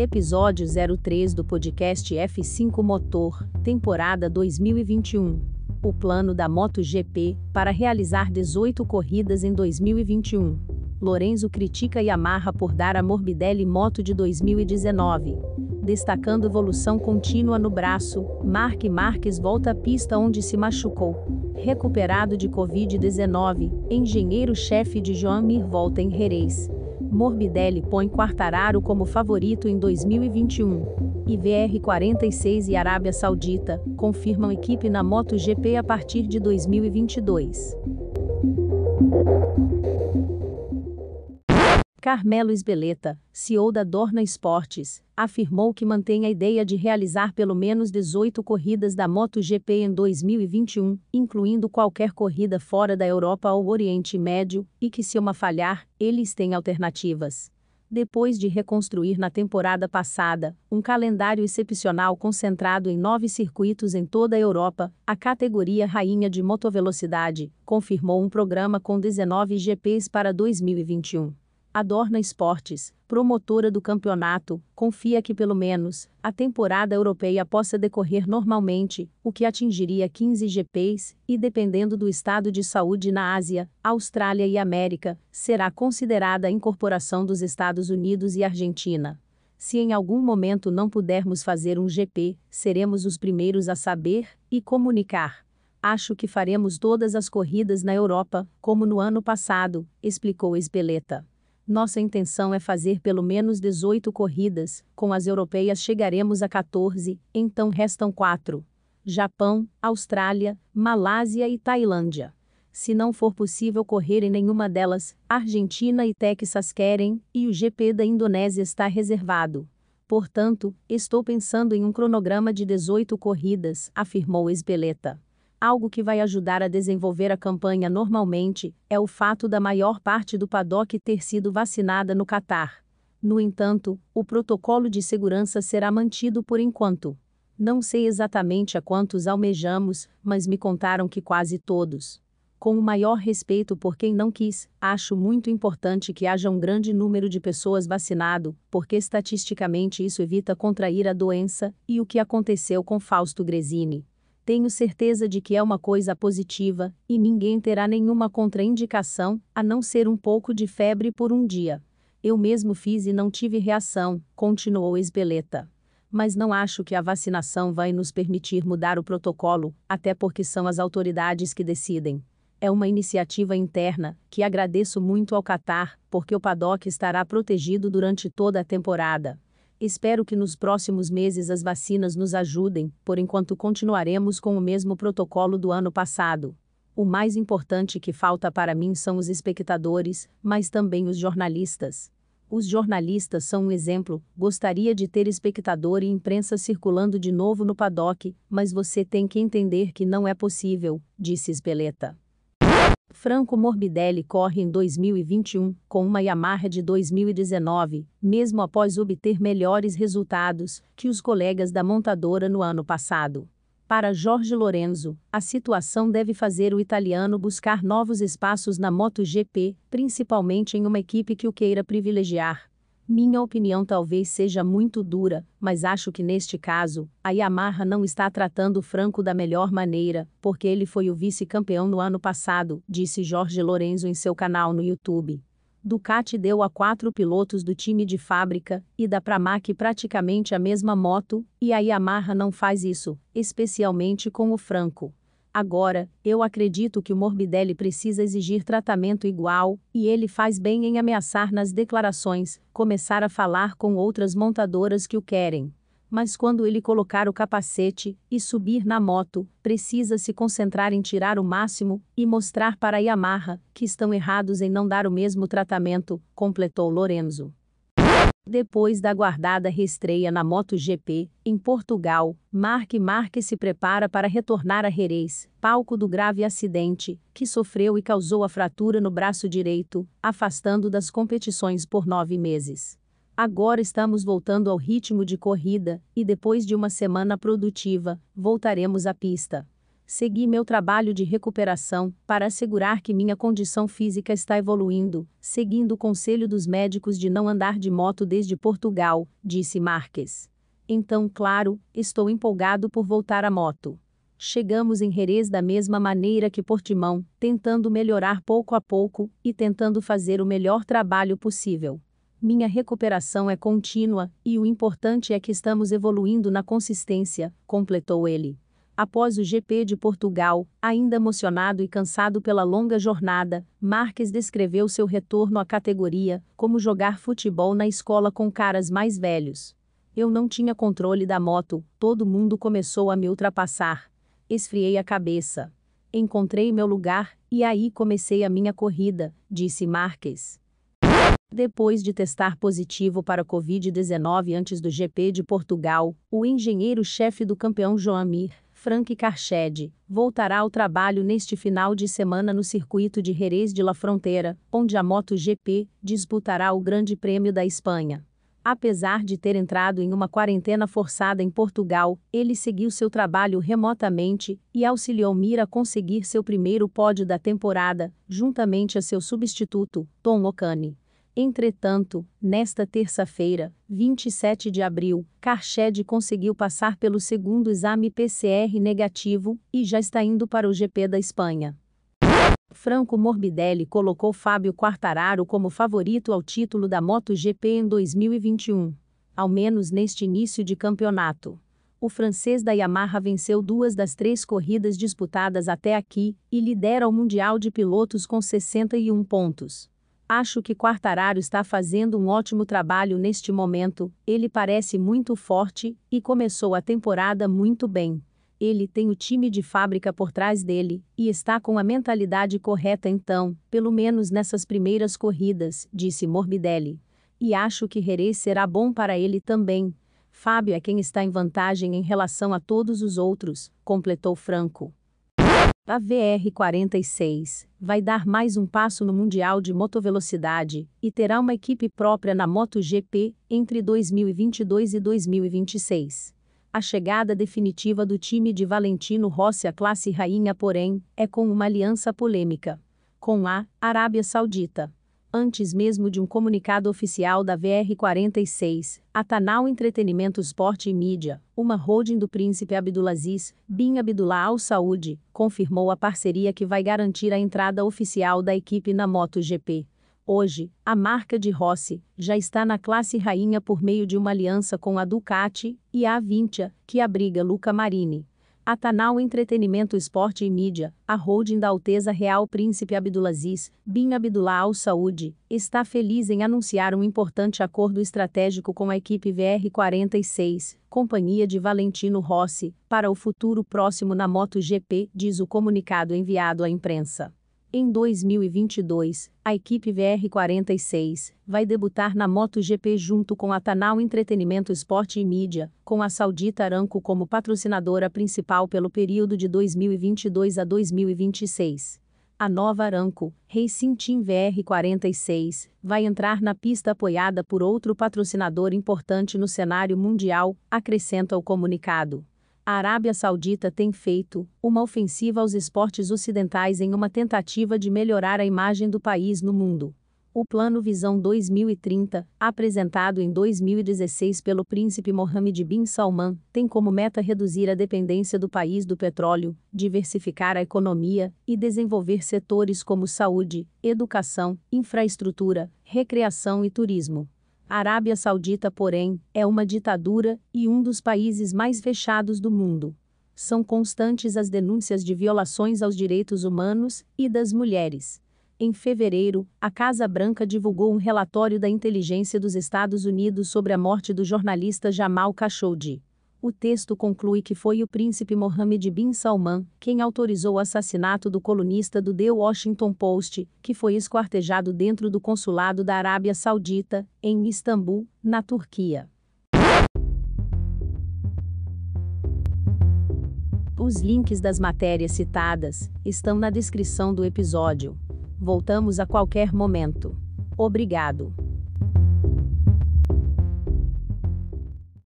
Episódio 03 do podcast F5 Motor, temporada 2021. O plano da MotoGP para realizar 18 corridas em 2021. Lorenzo critica Yamaha por dar a Morbidelli Moto de 2019. Destacando evolução contínua no braço, Mark Marques volta à pista onde se machucou. Recuperado de Covid-19, engenheiro-chefe de Joan Mir volta em Jerez. Morbidelli põe Quartararo como favorito em 2021. IVR 46 e Arábia Saudita confirmam equipe na MotoGP a partir de 2022. Carmelo Esbeleta, CEO da Dorna Esportes, afirmou que mantém a ideia de realizar pelo menos 18 corridas da MotoGP em 2021, incluindo qualquer corrida fora da Europa ou Oriente Médio, e que se uma falhar, eles têm alternativas. Depois de reconstruir na temporada passada um calendário excepcional concentrado em nove circuitos em toda a Europa, a categoria Rainha de Motovelocidade confirmou um programa com 19 GPs para 2021. A Dorna Esportes, promotora do campeonato, confia que pelo menos a temporada europeia possa decorrer normalmente, o que atingiria 15 GPs, e dependendo do estado de saúde na Ásia, Austrália e América, será considerada a incorporação dos Estados Unidos e Argentina. Se em algum momento não pudermos fazer um GP, seremos os primeiros a saber e comunicar. Acho que faremos todas as corridas na Europa, como no ano passado, explicou Espeleta. Nossa intenção é fazer pelo menos 18 corridas, com as europeias chegaremos a 14, então restam 4. Japão, Austrália, Malásia e Tailândia. Se não for possível correr em nenhuma delas, Argentina e Texas querem, e o GP da Indonésia está reservado. Portanto, estou pensando em um cronograma de 18 corridas, afirmou Esbeleta. Algo que vai ajudar a desenvolver a campanha normalmente é o fato da maior parte do paddock ter sido vacinada no Catar. No entanto, o protocolo de segurança será mantido por enquanto. Não sei exatamente a quantos almejamos, mas me contaram que quase todos. Com o maior respeito por quem não quis, acho muito importante que haja um grande número de pessoas vacinado, porque estatisticamente isso evita contrair a doença, e o que aconteceu com Fausto Gresini. Tenho certeza de que é uma coisa positiva, e ninguém terá nenhuma contraindicação, a não ser um pouco de febre por um dia. Eu mesmo fiz e não tive reação, continuou Esbeleta. Mas não acho que a vacinação vai nos permitir mudar o protocolo, até porque são as autoridades que decidem. É uma iniciativa interna, que agradeço muito ao Qatar, porque o paddock estará protegido durante toda a temporada. Espero que nos próximos meses as vacinas nos ajudem, por enquanto continuaremos com o mesmo protocolo do ano passado. O mais importante que falta para mim são os espectadores, mas também os jornalistas. Os jornalistas são um exemplo. Gostaria de ter espectador e imprensa circulando de novo no paddock, mas você tem que entender que não é possível, disse Speleta. Franco Morbidelli corre em 2021 com uma Yamaha de 2019, mesmo após obter melhores resultados que os colegas da montadora no ano passado. Para Jorge Lorenzo, a situação deve fazer o italiano buscar novos espaços na MotoGP, principalmente em uma equipe que o queira privilegiar. Minha opinião talvez seja muito dura, mas acho que neste caso, a Yamaha não está tratando Franco da melhor maneira, porque ele foi o vice-campeão no ano passado, disse Jorge Lorenzo em seu canal no YouTube. Ducati deu a quatro pilotos do time de fábrica, e da Pramac praticamente a mesma moto, e a Yamaha não faz isso, especialmente com o Franco. Agora, eu acredito que o Morbidelli precisa exigir tratamento igual, e ele faz bem em ameaçar nas declarações, começar a falar com outras montadoras que o querem. Mas quando ele colocar o capacete e subir na moto, precisa se concentrar em tirar o máximo e mostrar para a Yamaha que estão errados em não dar o mesmo tratamento, completou Lorenzo. Depois da aguardada reestreia na MotoGP, em Portugal, Marc Marques se prepara para retornar a Jerez, palco do grave acidente, que sofreu e causou a fratura no braço direito, afastando das competições por nove meses. Agora estamos voltando ao ritmo de corrida, e depois de uma semana produtiva, voltaremos à pista. Segui meu trabalho de recuperação para assegurar que minha condição física está evoluindo, seguindo o conselho dos médicos de não andar de moto desde Portugal, disse Marques. Então, claro, estou empolgado por voltar à moto. Chegamos em Jerez da mesma maneira que Portimão, tentando melhorar pouco a pouco e tentando fazer o melhor trabalho possível. Minha recuperação é contínua e o importante é que estamos evoluindo na consistência, completou ele. Após o GP de Portugal, ainda emocionado e cansado pela longa jornada, Marques descreveu seu retorno à categoria como jogar futebol na escola com caras mais velhos. Eu não tinha controle da moto, todo mundo começou a me ultrapassar. Esfriei a cabeça. Encontrei meu lugar e aí comecei a minha corrida, disse Marques. Depois de testar positivo para Covid-19 antes do GP de Portugal, o engenheiro-chefe do campeão Joamir Frank Carched, voltará ao trabalho neste final de semana no circuito de Jerez de la Fronteira, onde a MotoGP disputará o Grande Prêmio da Espanha. Apesar de ter entrado em uma quarentena forçada em Portugal, ele seguiu seu trabalho remotamente e auxiliou Mir a conseguir seu primeiro pódio da temporada, juntamente a seu substituto, Tom Ocani. Entretanto, nesta terça-feira, 27 de abril, Karched conseguiu passar pelo segundo exame PCR negativo e já está indo para o GP da Espanha. Franco Morbidelli colocou Fábio Quartararo como favorito ao título da MotoGP em 2021, ao menos neste início de campeonato. O francês da Yamaha venceu duas das três corridas disputadas até aqui e lidera o Mundial de Pilotos com 61 pontos. Acho que Quartararo está fazendo um ótimo trabalho neste momento, ele parece muito forte e começou a temporada muito bem. Ele tem o time de fábrica por trás dele e está com a mentalidade correta então, pelo menos nessas primeiras corridas, disse Morbidelli. E acho que Jerez será bom para ele também. Fábio é quem está em vantagem em relação a todos os outros, completou Franco. A VR46 vai dar mais um passo no Mundial de Motovelocidade e terá uma equipe própria na MotoGP entre 2022 e 2026. A chegada definitiva do time de Valentino Rossi à classe rainha, porém, é com uma aliança polêmica com a Arábia Saudita. Antes mesmo de um comunicado oficial da VR46, a Tanal Entretenimento Esporte e Mídia, uma holding do príncipe Abdulaziz bin Abdullah Al Saud, confirmou a parceria que vai garantir a entrada oficial da equipe na MotoGP. Hoje, a marca de Rossi já está na classe rainha por meio de uma aliança com a Ducati e a Avintia, que abriga Luca Marini. A Tanal Entretenimento Esporte e Mídia, a holding da Alteza Real Príncipe Abdulaziz bin Abdullah Al Saud, está feliz em anunciar um importante acordo estratégico com a equipe VR46, companhia de Valentino Rossi, para o futuro próximo na MotoGP, diz o comunicado enviado à imprensa. Em 2022, a equipe VR46 vai debutar na MotoGP junto com a Tanal Entretenimento Esporte e Mídia, com a Saudita Aramco como patrocinadora principal pelo período de 2022 a 2026. A nova Aramco, Racing Team VR46, vai entrar na pista apoiada por outro patrocinador importante no cenário mundial, acrescenta o comunicado a Arábia Saudita tem feito uma ofensiva aos esportes ocidentais em uma tentativa de melhorar a imagem do país no mundo. O Plano Visão 2030, apresentado em 2016 pelo príncipe Mohammed bin Salman, tem como meta reduzir a dependência do país do petróleo, diversificar a economia e desenvolver setores como saúde, educação, infraestrutura, recreação e turismo. A Arábia Saudita, porém, é uma ditadura e um dos países mais fechados do mundo. São constantes as denúncias de violações aos direitos humanos e das mulheres. Em fevereiro, a Casa Branca divulgou um relatório da inteligência dos Estados Unidos sobre a morte do jornalista Jamal Khashoggi. O texto conclui que foi o príncipe Mohammed bin Salman quem autorizou o assassinato do colunista do The Washington Post, que foi esquartejado dentro do consulado da Arábia Saudita, em Istambul, na Turquia. Os links das matérias citadas estão na descrição do episódio. Voltamos a qualquer momento. Obrigado.